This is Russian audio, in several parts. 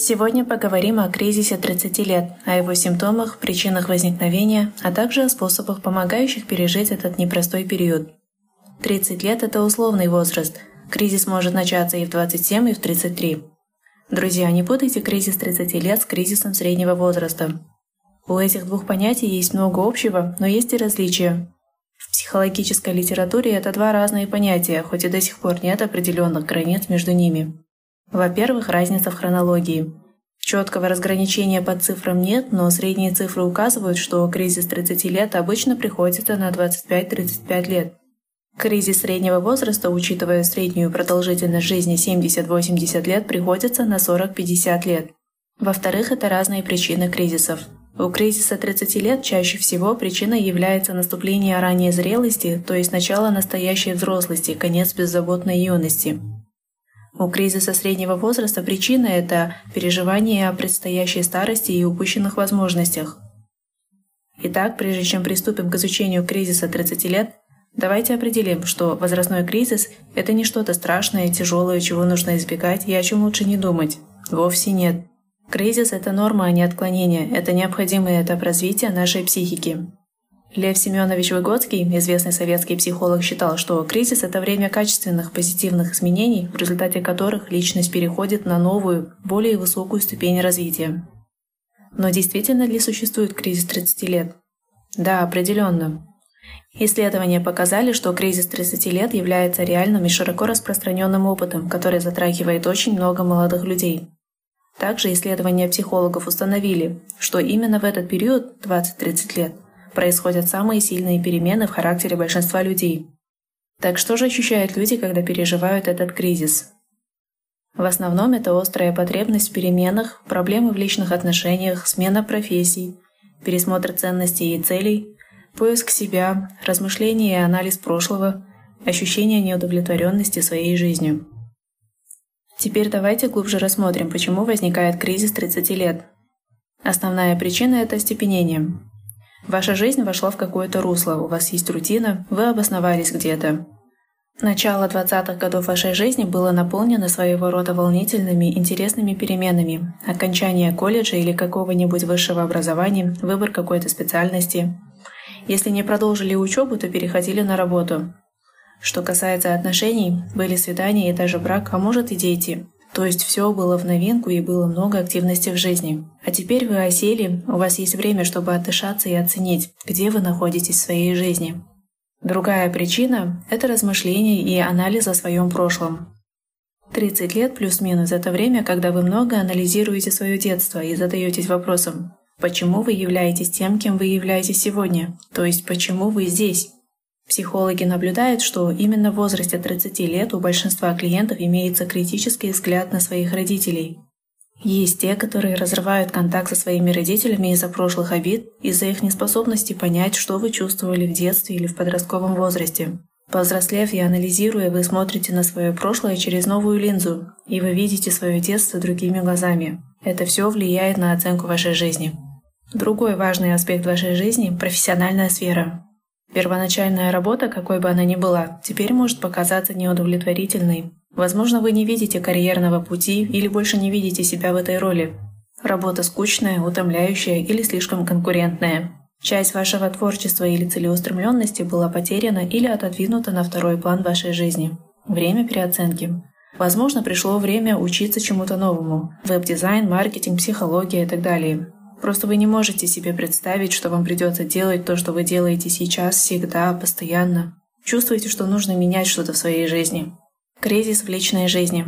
Сегодня поговорим о кризисе 30 лет, о его симптомах, причинах возникновения, а также о способах, помогающих пережить этот непростой период. 30 лет – это условный возраст. Кризис может начаться и в 27, и в 33. Друзья, не путайте кризис 30 лет с кризисом среднего возраста. У этих двух понятий есть много общего, но есть и различия. В психологической литературе это два разные понятия, хоть и до сих пор нет определенных границ между ними. Во-первых, разница в хронологии. Четкого разграничения по цифрам нет, но средние цифры указывают, что кризис 30 лет обычно приходится на 25-35 лет. Кризис среднего возраста, учитывая среднюю продолжительность жизни 70-80 лет, приходится на 40-50 лет. Во-вторых, это разные причины кризисов. У кризиса 30 лет чаще всего причиной является наступление ранней зрелости, то есть начало настоящей взрослости, конец беззаботной юности. У кризиса среднего возраста причина – это переживание о предстоящей старости и упущенных возможностях. Итак, прежде чем приступим к изучению кризиса 30 лет, давайте определим, что возрастной кризис – это не что-то страшное, тяжелое, чего нужно избегать и о чем лучше не думать. Вовсе нет. Кризис – это норма, а не отклонение. Это необходимый этап развития нашей психики. Лев Семенович Выгодский, известный советский психолог, считал, что кризис — это время качественных позитивных изменений, в результате которых личность переходит на новую, более высокую ступень развития. Но действительно ли существует кризис 30 лет? Да, определенно. Исследования показали, что кризис 30 лет является реальным и широко распространенным опытом, который затрагивает очень много молодых людей. Также исследования психологов установили, что именно в этот период, 20-30 лет, происходят самые сильные перемены в характере большинства людей. Так что же ощущают люди, когда переживают этот кризис? В основном это острая потребность в переменах, проблемы в личных отношениях, смена профессий, пересмотр ценностей и целей, поиск себя, размышления и анализ прошлого, ощущение неудовлетворенности своей жизнью. Теперь давайте глубже рассмотрим, почему возникает кризис 30 лет. Основная причина – это остепенение. Ваша жизнь вошла в какое-то русло, у вас есть рутина, вы обосновались где-то. Начало 20-х годов вашей жизни было наполнено своего рода волнительными, интересными переменами. Окончание колледжа или какого-нибудь высшего образования, выбор какой-то специальности. Если не продолжили учебу, то переходили на работу. Что касается отношений, были свидания и даже брак, а может и дети. То есть все было в новинку и было много активности в жизни. А теперь вы осели, у вас есть время, чтобы отдышаться и оценить, где вы находитесь в своей жизни. Другая причина – это размышление и анализ о своем прошлом. 30 лет плюс-минус – это время, когда вы много анализируете свое детство и задаетесь вопросом, почему вы являетесь тем, кем вы являетесь сегодня, то есть почему вы здесь. Психологи наблюдают, что именно в возрасте 30 лет у большинства клиентов имеется критический взгляд на своих родителей. Есть те, которые разрывают контакт со своими родителями из-за прошлых обид, из-за их неспособности понять, что вы чувствовали в детстве или в подростковом возрасте. Повзрослев и анализируя, вы смотрите на свое прошлое через новую линзу, и вы видите свое детство другими глазами. Это все влияет на оценку вашей жизни. Другой важный аспект вашей жизни – профессиональная сфера. Первоначальная работа, какой бы она ни была, теперь может показаться неудовлетворительной. Возможно, вы не видите карьерного пути или больше не видите себя в этой роли. Работа скучная, утомляющая или слишком конкурентная. Часть вашего творчества или целеустремленности была потеряна или отодвинута на второй план вашей жизни. Время переоценки. Возможно, пришло время учиться чему-то новому. Веб-дизайн, маркетинг, психология и так далее. Просто вы не можете себе представить, что вам придется делать то, что вы делаете сейчас, всегда, постоянно. Чувствуете, что нужно менять что-то в своей жизни. Кризис в личной жизни.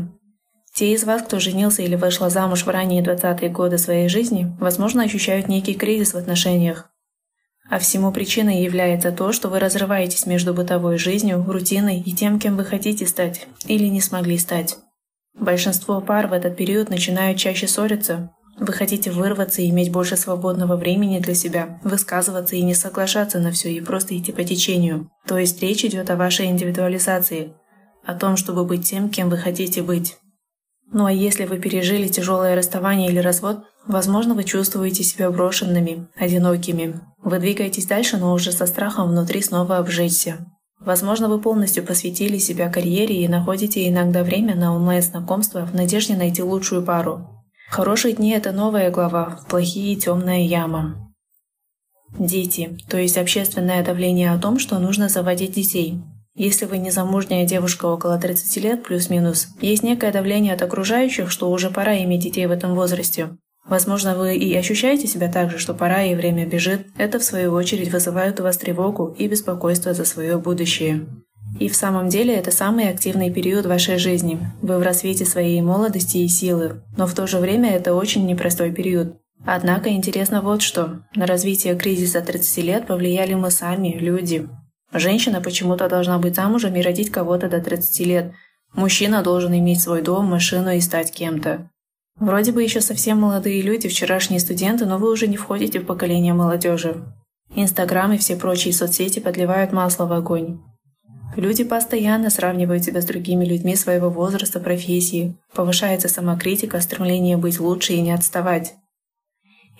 Те из вас, кто женился или вышла замуж в ранние 20-е годы своей жизни, возможно, ощущают некий кризис в отношениях. А всему причиной является то, что вы разрываетесь между бытовой жизнью, рутиной и тем, кем вы хотите стать или не смогли стать. Большинство пар в этот период начинают чаще ссориться, вы хотите вырваться и иметь больше свободного времени для себя, высказываться и не соглашаться на все и просто идти по течению. То есть речь идет о вашей индивидуализации, о том, чтобы быть тем, кем вы хотите быть. Ну а если вы пережили тяжелое расставание или развод, возможно, вы чувствуете себя брошенными, одинокими. Вы двигаетесь дальше, но уже со страхом внутри снова обжечься. Возможно, вы полностью посвятили себя карьере и находите иногда время на онлайн-знакомства в надежде найти лучшую пару. Хорошие дни – это новая глава, плохие – темная яма. Дети, то есть общественное давление о том, что нужно заводить детей. Если вы не замужняя девушка около 30 лет, плюс-минус, есть некое давление от окружающих, что уже пора иметь детей в этом возрасте. Возможно, вы и ощущаете себя так же, что пора и время бежит. Это, в свою очередь, вызывает у вас тревогу и беспокойство за свое будущее. И в самом деле это самый активный период вашей жизни. Вы в рассвете своей молодости и силы. Но в то же время это очень непростой период. Однако интересно вот что. На развитие кризиса 30 лет повлияли мы сами, люди. Женщина почему-то должна быть замужем и родить кого-то до 30 лет. Мужчина должен иметь свой дом, машину и стать кем-то. Вроде бы еще совсем молодые люди, вчерашние студенты, но вы уже не входите в поколение молодежи. Инстаграм и все прочие соцсети подливают масло в огонь. Люди постоянно сравнивают себя с другими людьми своего возраста, профессии. Повышается самокритика, стремление быть лучше и не отставать.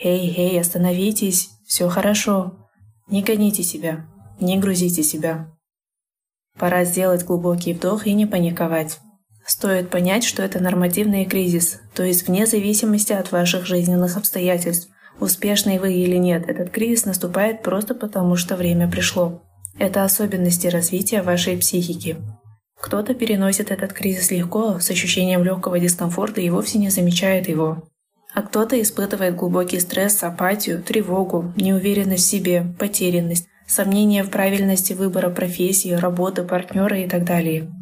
«Эй, эй, остановитесь, все хорошо. Не гоните себя, не грузите себя». Пора сделать глубокий вдох и не паниковать. Стоит понять, что это нормативный кризис, то есть вне зависимости от ваших жизненных обстоятельств. Успешный вы или нет, этот кризис наступает просто потому, что время пришло. Это особенности развития вашей психики. Кто-то переносит этот кризис легко, с ощущением легкого дискомфорта и вовсе не замечает его. А кто-то испытывает глубокий стресс, апатию, тревогу, неуверенность в себе, потерянность, сомнения в правильности выбора профессии, работы, партнера и так далее.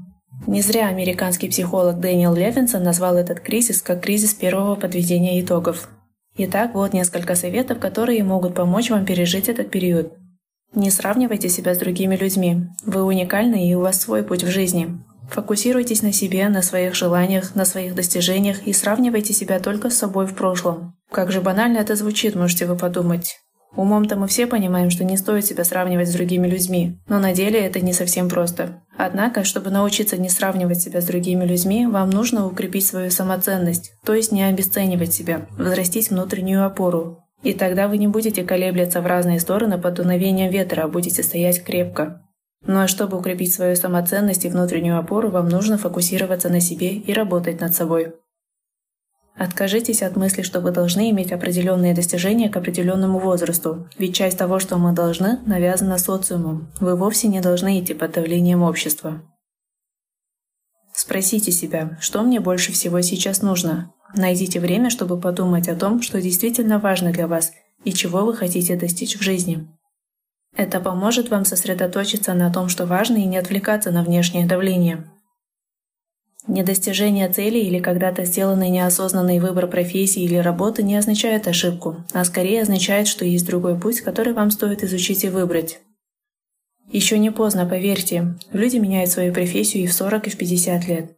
Не зря американский психолог Дэниел Левинсон назвал этот кризис как кризис первого подведения итогов. Итак, вот несколько советов, которые могут помочь вам пережить этот период. Не сравнивайте себя с другими людьми. Вы уникальны и у вас свой путь в жизни. Фокусируйтесь на себе, на своих желаниях, на своих достижениях и сравнивайте себя только с собой в прошлом. Как же банально это звучит, можете вы подумать. Умом-то мы все понимаем, что не стоит себя сравнивать с другими людьми, но на деле это не совсем просто. Однако, чтобы научиться не сравнивать себя с другими людьми, вам нужно укрепить свою самоценность, то есть не обесценивать себя, взрастить внутреннюю опору. И тогда вы не будете колеблиться в разные стороны под дуновением ветра, а будете стоять крепко. Ну а чтобы укрепить свою самоценность и внутреннюю опору, вам нужно фокусироваться на себе и работать над собой. Откажитесь от мысли, что вы должны иметь определенные достижения к определенному возрасту, ведь часть того, что мы должны, навязана социумом. Вы вовсе не должны идти под давлением общества. Спросите себя, что мне больше всего сейчас нужно. Найдите время, чтобы подумать о том, что действительно важно для вас и чего вы хотите достичь в жизни. Это поможет вам сосредоточиться на том, что важно, и не отвлекаться на внешнее давление. Недостижение цели или когда-то сделанный неосознанный выбор профессии или работы не означает ошибку, а скорее означает, что есть другой путь, который вам стоит изучить и выбрать. Еще не поздно, поверьте, люди меняют свою профессию и в 40, и в 50 лет.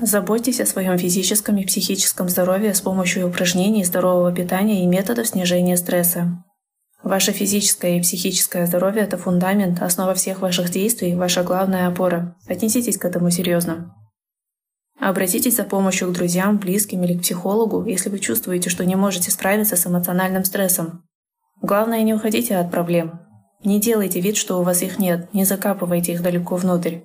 Заботьтесь о своем физическом и психическом здоровье с помощью упражнений, здорового питания и методов снижения стресса. Ваше физическое и психическое здоровье – это фундамент, основа всех ваших действий, ваша главная опора. Отнеситесь к этому серьезно. Обратитесь за помощью к друзьям, близким или к психологу, если вы чувствуете, что не можете справиться с эмоциональным стрессом. Главное, не уходите от проблем. Не делайте вид, что у вас их нет, не закапывайте их далеко внутрь.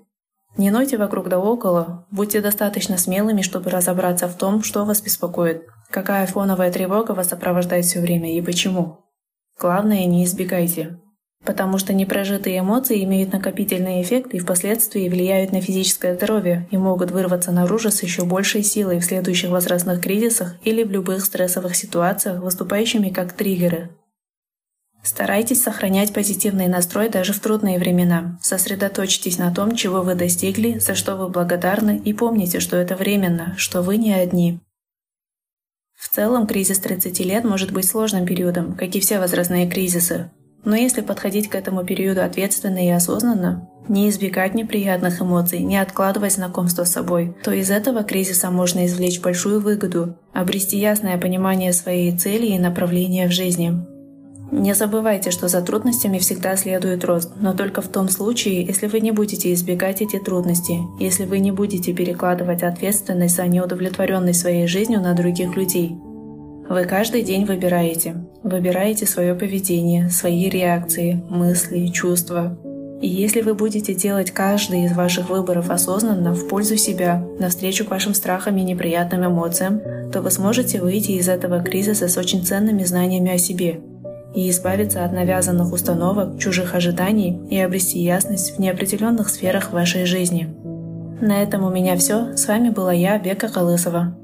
Не нойте вокруг да около, будьте достаточно смелыми, чтобы разобраться в том, что вас беспокоит, какая фоновая тревога вас сопровождает все время и почему. Главное, не избегайте. Потому что непрожитые эмоции имеют накопительный эффект и впоследствии влияют на физическое здоровье и могут вырваться наружу с еще большей силой в следующих возрастных кризисах или в любых стрессовых ситуациях, выступающими как триггеры. Старайтесь сохранять позитивный настрой даже в трудные времена. Сосредоточьтесь на том, чего вы достигли, за что вы благодарны, и помните, что это временно, что вы не одни. В целом, кризис 30 лет может быть сложным периодом, как и все возрастные кризисы. Но если подходить к этому периоду ответственно и осознанно, не избегать неприятных эмоций, не откладывать знакомство с собой, то из этого кризиса можно извлечь большую выгоду, обрести ясное понимание своей цели и направления в жизни. Не забывайте, что за трудностями всегда следует рост, но только в том случае, если вы не будете избегать эти трудности, если вы не будете перекладывать ответственность за неудовлетворенность своей жизнью на других людей. Вы каждый день выбираете. Выбираете свое поведение, свои реакции, мысли, чувства. И если вы будете делать каждый из ваших выборов осознанно, в пользу себя, навстречу вашим страхам и неприятным эмоциям, то вы сможете выйти из этого кризиса с очень ценными знаниями о себе и избавиться от навязанных установок, чужих ожиданий и обрести ясность в неопределенных сферах вашей жизни. На этом у меня все. С вами была я, Бека Колысова.